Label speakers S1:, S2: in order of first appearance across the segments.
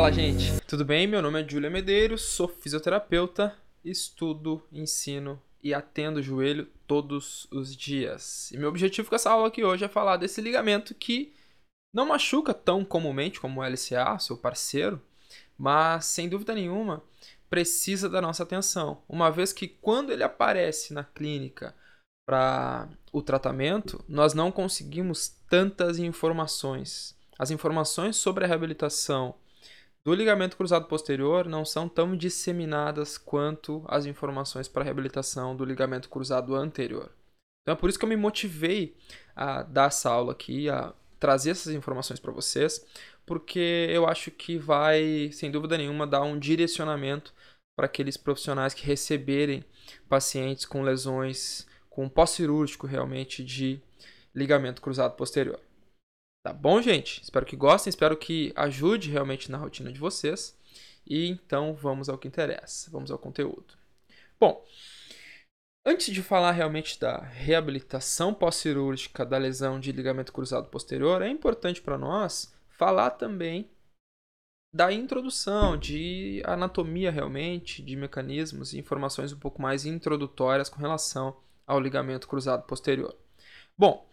S1: Fala, gente. Tudo bem? Meu nome é Júlia Medeiros, sou fisioterapeuta, estudo, ensino e atendo joelho todos os dias. E meu objetivo com essa aula aqui hoje é falar desse ligamento que não machuca tão comumente como o LCA, seu parceiro, mas sem dúvida nenhuma precisa da nossa atenção, uma vez que quando ele aparece na clínica para o tratamento, nós não conseguimos tantas informações. As informações sobre a reabilitação do ligamento cruzado posterior não são tão disseminadas quanto as informações para reabilitação do ligamento cruzado anterior. Então é por isso que eu me motivei a dar essa aula aqui, a trazer essas informações para vocês, porque eu acho que vai, sem dúvida nenhuma, dar um direcionamento para aqueles profissionais que receberem pacientes com lesões, com pós-cirúrgico realmente de ligamento cruzado posterior. Tá bom, gente? Espero que gostem, espero que ajude realmente na rotina de vocês. E então vamos ao que interessa, vamos ao conteúdo. Bom, antes de falar realmente da reabilitação pós-cirúrgica da lesão de ligamento cruzado posterior, é importante para nós falar também da introdução, de anatomia realmente, de mecanismos e informações um pouco mais introdutórias com relação ao ligamento cruzado posterior. Bom,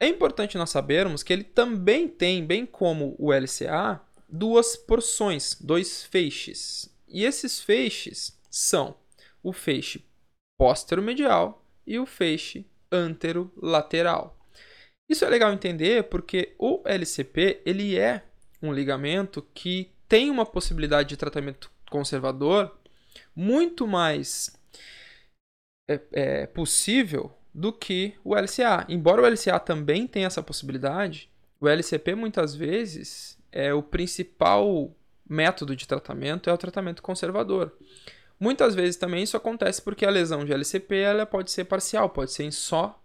S1: é importante nós sabermos que ele também tem, bem como o LCA, duas porções, dois feixes. E esses feixes são o feixe póstero-medial e o feixe antero-lateral. Isso é legal entender porque o LCP ele é um ligamento que tem uma possibilidade de tratamento conservador muito mais é, é, possível do que o LCA. Embora o LCA também tenha essa possibilidade, o LCP muitas vezes é o principal método de tratamento é o tratamento conservador. Muitas vezes também isso acontece porque a lesão de LCP ela pode ser parcial, pode ser em só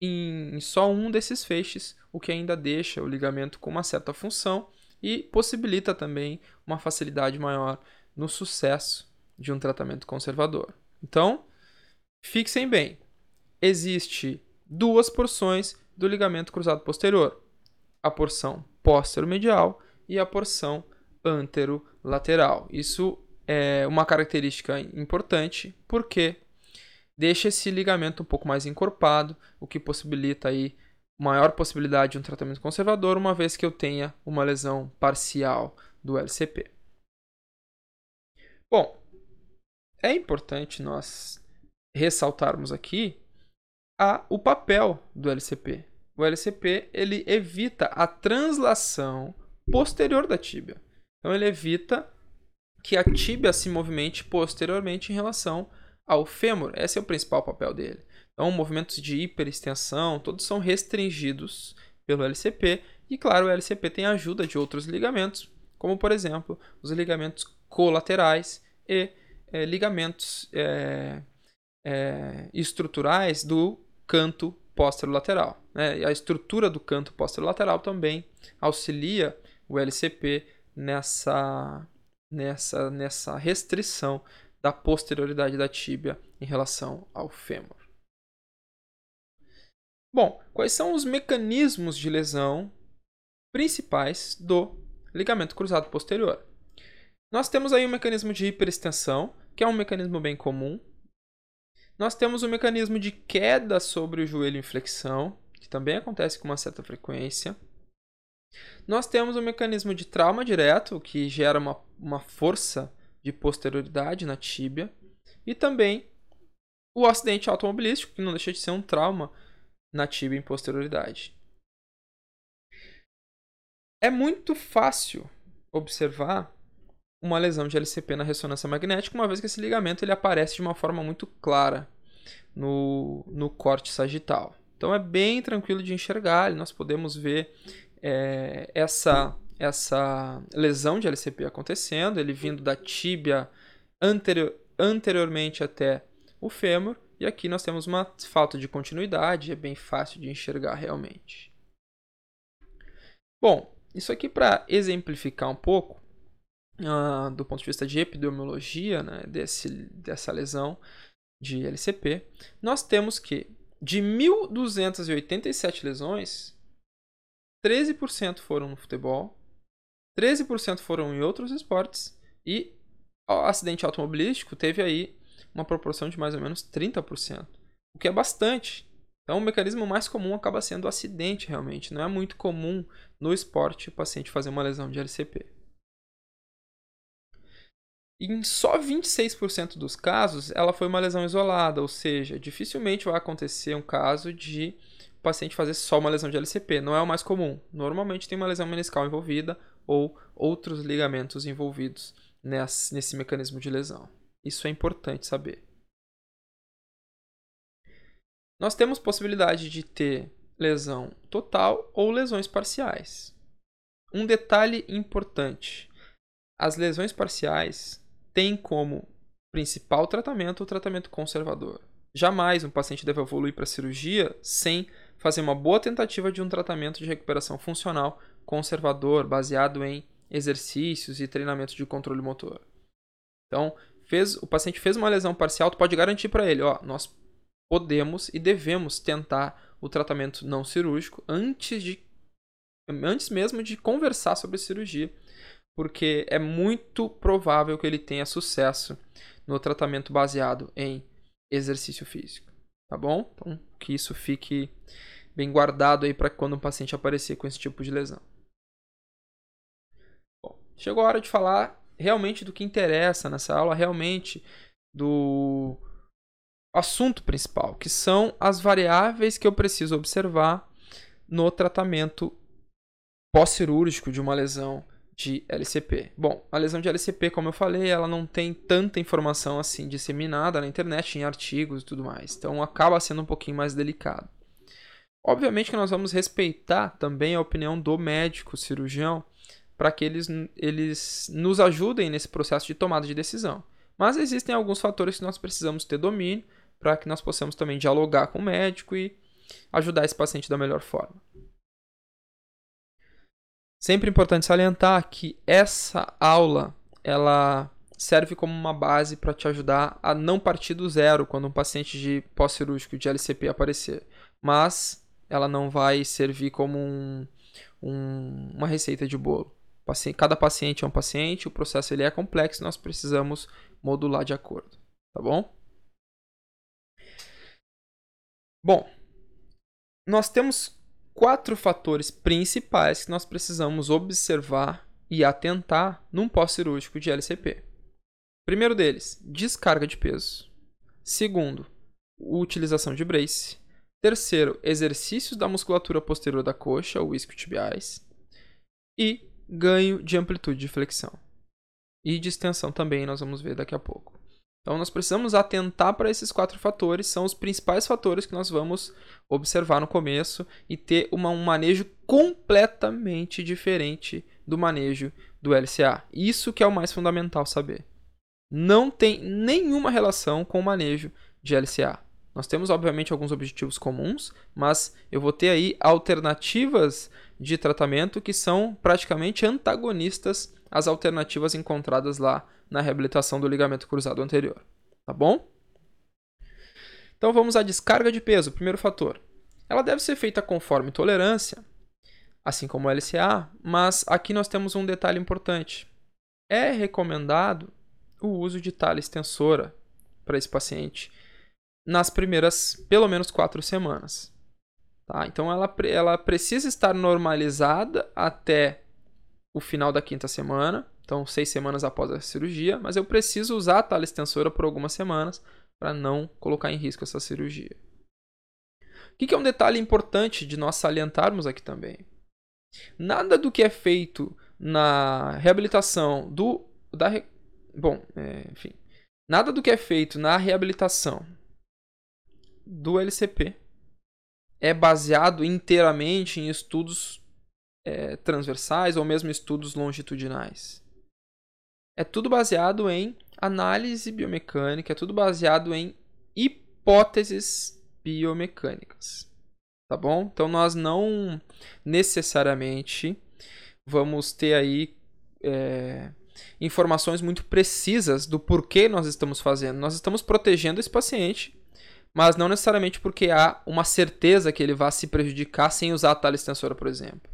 S1: em, em só um desses feixes, o que ainda deixa o ligamento com uma certa função e possibilita também uma facilidade maior no sucesso de um tratamento conservador. Então, fixem bem, existe duas porções do ligamento cruzado posterior: a porção póstero-medial e a porção antero-lateral. Isso é uma característica importante porque deixa esse ligamento um pouco mais encorpado, o que possibilita aí maior possibilidade de um tratamento conservador, uma vez que eu tenha uma lesão parcial do LCP. Bom, é importante nós ressaltarmos aqui a, o papel do LCP. O LCP ele evita a translação posterior da tíbia. Então ele evita que a tíbia se movimente posteriormente em relação ao fêmur. Esse é o principal papel dele. Então movimentos de hiperextensão, todos são restringidos pelo LCP. E claro, o LCP tem a ajuda de outros ligamentos, como por exemplo os ligamentos colaterais e é, ligamentos é, é, estruturais do canto posterolateral. Né? A estrutura do canto posterolateral também auxilia o LCP nessa, nessa, nessa restrição da posterioridade da tíbia em relação ao fêmur. Bom, quais são os mecanismos de lesão principais do ligamento cruzado posterior? Nós temos aí o um mecanismo de hiperextensão, que é um mecanismo bem comum, nós temos o mecanismo de queda sobre o joelho em flexão, que também acontece com uma certa frequência. Nós temos o mecanismo de trauma direto, que gera uma, uma força de posterioridade na tíbia. E também o acidente automobilístico, que não deixa de ser um trauma na tíbia em posterioridade. É muito fácil observar uma lesão de LCP na ressonância magnética, uma vez que esse ligamento ele aparece de uma forma muito clara no, no corte sagital. Então é bem tranquilo de enxergar, nós podemos ver é, essa, essa lesão de LCP acontecendo, ele vindo da tíbia anterior, anteriormente até o fêmur, e aqui nós temos uma falta de continuidade, é bem fácil de enxergar realmente. Bom, isso aqui para exemplificar um pouco, uh, do ponto de vista de epidemiologia né, desse, dessa lesão de LCP, nós temos que de 1.287 lesões, 13% foram no futebol, 13% foram em outros esportes e o acidente automobilístico teve aí uma proporção de mais ou menos 30%, o que é bastante. Então, o mecanismo mais comum acaba sendo o acidente, realmente. Não é muito comum no esporte o paciente fazer uma lesão de LCP. Em só 26% dos casos, ela foi uma lesão isolada, ou seja, dificilmente vai acontecer um caso de o paciente fazer só uma lesão de LCP. Não é o mais comum. Normalmente tem uma lesão meniscal envolvida ou outros ligamentos envolvidos nesse, mecanismo de lesão. Isso é importante saber. Nós temos possibilidade de ter lesão total ou lesões parciais. Um detalhe importante: as lesões parciais têm como principal tratamento o tratamento conservador. Jamais um paciente deve evoluir para cirurgia sem fazer uma boa tentativa de um tratamento de recuperação funcional conservador, baseado em exercícios e treinamento de controle motor. Então, fez, o paciente fez uma lesão parcial, tu pode garantir para ele, ó, nós podemos e devemos tentar o tratamento não cirúrgico antes de antes mesmo de conversar sobre cirurgia, porque é muito provável que ele tenha sucesso no tratamento baseado em exercício físico, tá bom? Então, que isso fique bem guardado aí para quando um paciente aparecer com esse tipo de lesão. Bom, chegou a hora de falar realmente do que interessa nessa aula, realmente do assunto principal, que são as variáveis que eu preciso observar no tratamento pós-cirúrgico de uma lesão de LCP. Bom, a lesão de LCP, como eu falei, ela não tem tanta informação assim disseminada na internet, em artigos e tudo mais. Então acaba sendo um pouquinho mais delicado. Obviamente que nós vamos respeitar também a opinião do médico cirurgião para que eles, eles nos ajudem nesse processo de tomada de decisão. Mas existem alguns fatores que nós precisamos ter domínio para que nós possamos também dialogar com o médico e ajudar esse paciente da melhor forma. Sempre importante salientar que essa aula ela serve como uma base para te ajudar a não partir do zero quando um paciente de pós-cirúrgico de LCP aparecer, mas ela não vai servir como um, um, uma receita de bolo. Cada paciente é um paciente, o processo ele é complexo, nós precisamos modular de acordo, tá bom? Bom, nós temos quatro fatores principais que nós precisamos observar e atentar num pós-cirúrgico de LCP. Primeiro deles, descarga de peso. Segundo, utilização de brace. Terceiro, exercícios da musculatura posterior da coxa ou isquiotibiais. E ganho de amplitude de flexão. E de extensão também, nós vamos ver daqui a pouco. Então, nós precisamos atentar para esses quatro fatores, são os principais fatores que nós vamos observar no começo e ter uma, um manejo completamente diferente do manejo do LCA. Isso que é o mais fundamental saber. Não tem nenhuma relação com o manejo de LCA. Nós temos, obviamente, alguns objetivos comuns, mas eu vou ter aí alternativas de tratamento que são praticamente antagonistas às alternativas encontradas lá na reabilitação do ligamento cruzado anterior. Tá bom? Então vamos à descarga de peso, primeiro fator. Ela deve ser feita conforme tolerância, assim como o LCA, mas aqui nós temos um detalhe importante. É recomendado o uso de talha extensora para esse paciente nas primeiras pelo menos quatro semanas. Tá? Então ela, ela precisa estar normalizada até o final da quinta semana então seis semanas após a cirurgia, mas eu preciso usar a talha extensora por algumas semanas para não colocar em risco essa cirurgia. O que é um detalhe importante de nós salientarmos aqui também? Nada do que é feito na reabilitação do da bom, é, enfim, nada do que é feito na reabilitação do LCP é baseado inteiramente em estudos é, transversais ou mesmo estudos longitudinais é tudo baseado em análise biomecânica, é tudo baseado em hipóteses biomecânicas. Tá bom? Então nós não necessariamente vamos ter aí é, informações muito precisas do porquê nós estamos fazendo. Nós estamos protegendo esse paciente, mas não necessariamente porque há uma certeza que ele vai se prejudicar sem usar a talha extensora, por exemplo.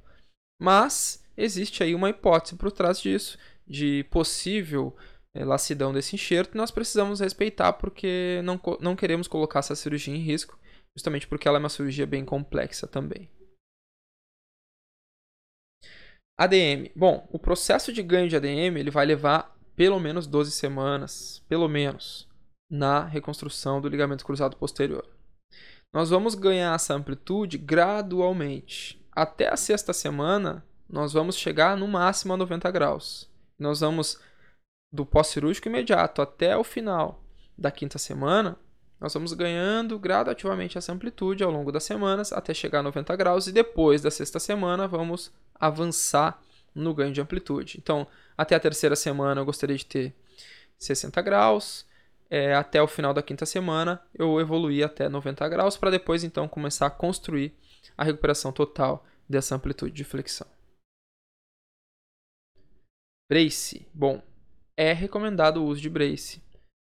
S1: Mas existe aí uma hipótese por trás disso, de possível é, lacidão desse enxerto, nós precisamos respeitar porque não, não queremos colocar essa cirurgia em risco, justamente porque ela é uma cirurgia bem complexa também. ADM. Bom, o processo de ganho de ADM ele vai levar pelo menos 12 semanas, pelo menos, na reconstrução do ligamento cruzado posterior. Nós vamos ganhar essa amplitude gradualmente. Até a sexta semana, nós vamos chegar no máximo a 90 graus. Nós vamos do pós-cirúrgico imediato até o final da quinta semana, nós vamos ganhando gradativamente essa amplitude ao longo das semanas até chegar a 90 graus e depois da sexta semana vamos avançar no ganho de amplitude. Então, até a terceira semana eu gostaria de ter 60 graus, é, até o final da quinta semana eu evoluí até 90 graus para depois então começar a construir a recuperação total dessa amplitude de flexão. Brace. Bom, é recomendado o uso de brace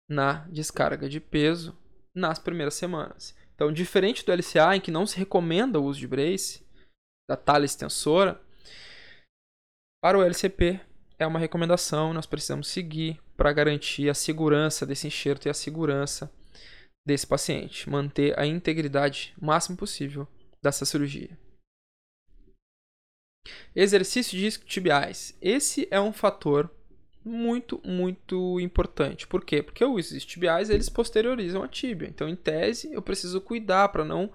S1: na descarga de peso nas primeiras semanas. Então, diferente do LCA, em que não se recomenda o uso de brace, da talha extensora, para o LCP é uma recomendação, nós precisamos seguir para garantir a segurança desse enxerto e a segurança desse paciente, manter a integridade máximo possível dessa cirurgia. Exercício de tibiais. Esse é um fator muito, muito importante. Por quê? Porque os tibiais eles posteriorizam a tíbia. Então, em tese, eu preciso cuidar para não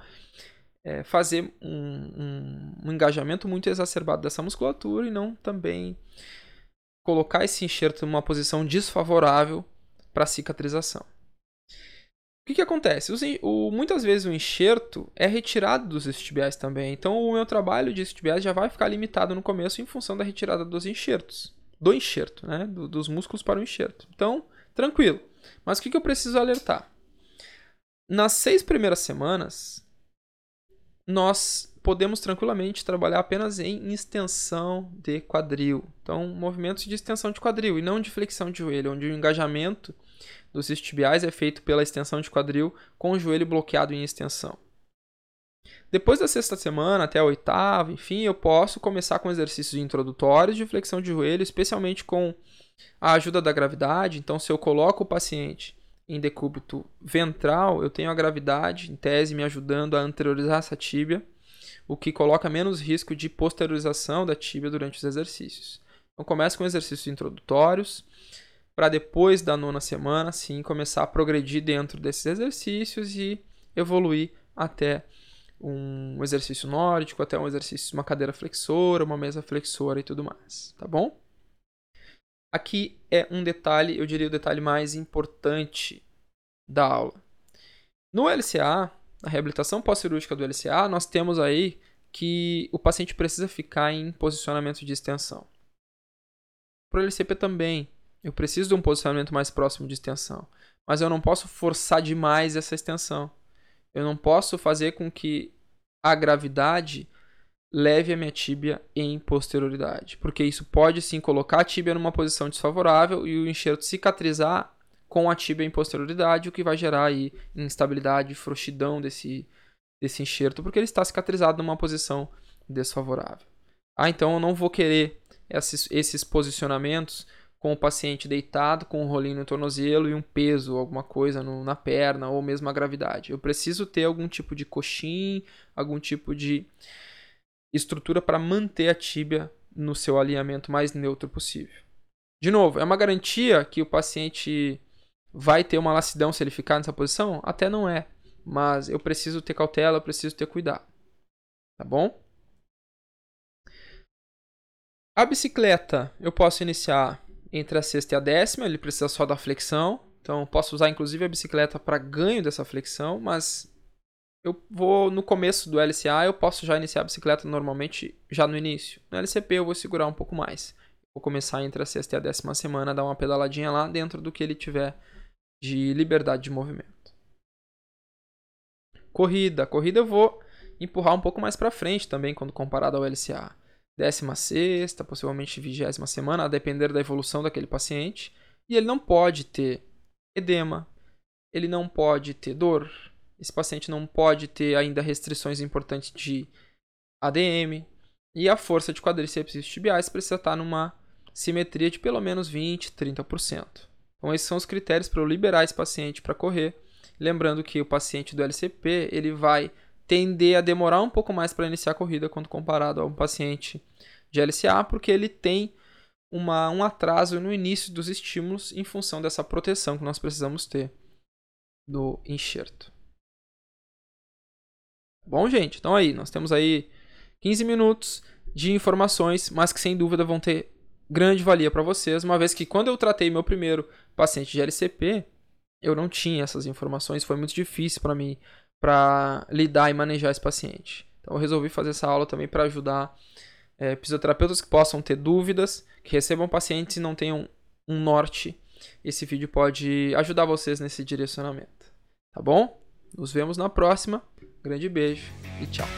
S1: é, fazer um, um, um, engajamento muito exacerbado dessa musculatura e não também colocar esse enxerto numa posição desfavorável para cicatrização. O que, que acontece? O, muitas vezes o enxerto é retirado dos tibiais também. Então, o meu trabalho de tibiais já vai ficar limitado no começo em função da retirada dos enxertos do enxerto, né? Do, dos músculos para o enxerto. Então, tranquilo. Mas o que, que eu preciso alertar? Nas seis primeiras semanas, nós podemos tranquilamente trabalhar apenas em extensão de quadril. Então, movimentos de extensão de quadril e não de flexão de joelho, onde o engajamento dos tibiais é feito pela extensão de quadril com o joelho bloqueado em extensão. Depois da sexta semana até a oitava, enfim, eu posso começar com exercícios introdutórios de flexão de joelho, especialmente com a ajuda da gravidade. Então, se eu coloco o paciente em decúbito ventral, eu tenho a gravidade, em tese, me ajudando a anteriorizar essa tíbia, o que coloca menos risco de posteriorização da tíbia durante os exercícios. Então, começo com exercícios introdutórios, para depois da nona semana, sim, começar a progredir dentro desses exercícios e evoluir até um exercício nórdico, até um exercício, uma cadeira flexora, uma mesa flexora e tudo mais, tá bom? Aqui é um detalhe, eu diria o detalhe mais importante da aula. No LCA, na reabilitação pós-cirúrgica do LCA, nós temos aí que o paciente precisa ficar em posicionamento de extensão. Para o LCP também, eu preciso de um posicionamento mais próximo de extensão, mas eu não posso forçar demais essa extensão. Eu não posso fazer com que a gravidade leve a minha tíbia em posterioridade, porque isso pode sim colocar a tíbia numa posição desfavorável e o enxerto cicatrizar com a tíbia em posterioridade, o que vai gerar aí instabilidade, frouxidão desse, desse enxerto, porque ele está cicatrizado numa posição desfavorável. Ah, então eu não vou querer esses, esses posicionamentos com o paciente deitado, com um rolinho no tornozelo e um peso, alguma coisa no, na perna, ou mesmo a gravidade. Eu preciso ter algum tipo de coxim, algum tipo de estrutura para manter a tíbia no seu alinhamento mais neutro possível. De novo, é uma garantia que o paciente vai ter uma lacidão se ele ficar nessa posição? Até não é, mas eu preciso ter cautela, eu preciso ter cuidado. Tá bom? A bicicleta eu posso iniciar entre a sexta e a décima, ele precisa só da flexão. Então, posso usar inclusive a bicicleta para ganho dessa flexão, mas eu vou no começo do LCA, eu posso já iniciar a bicicleta normalmente já no início. No LCP eu vou segurar um pouco mais. Vou começar entre a sexta e a décima semana, dar uma pedaladinha lá dentro do que ele tiver de liberdade de movimento. Corrida, corrida eu vou empurrar um pouco mais para frente também quando comparado ao LCA décima sexta, possivelmente vigésima semana, a depender da evolução daquele paciente. E ele não pode ter edema, ele não pode ter dor, esse paciente não pode ter ainda restrições importantes de ADM, E a força de quadríceps tibiais precisa estar numa simetria de pelo menos 20, 30%. Então esses são os critérios para eu liberar esse paciente para correr. Lembrando que o paciente do LCP, ele vai tender a demorar um pouco mais para iniciar a corrida quando comparado a um paciente de LCA, porque ele tem uma, um atraso no início dos estímulos em função dessa proteção que nós precisamos ter do enxerto. Bom, gente, então aí, nós temos aí 15 minutos de informações, mas que sem dúvida vão ter grande valia para vocês, uma vez que quando eu tratei meu primeiro paciente de LCP, eu não tinha essas informações, foi muito difícil para mim para lidar e manejar esse paciente. Então eu resolvi fazer essa aula também para ajudar é, fisioterapeutas que possam ter dúvidas, que recebam pacientes e não tenham um norte. Esse vídeo pode ajudar vocês nesse direcionamento. Tá bom? Nos vemos na próxima. Grande beijo e tchau.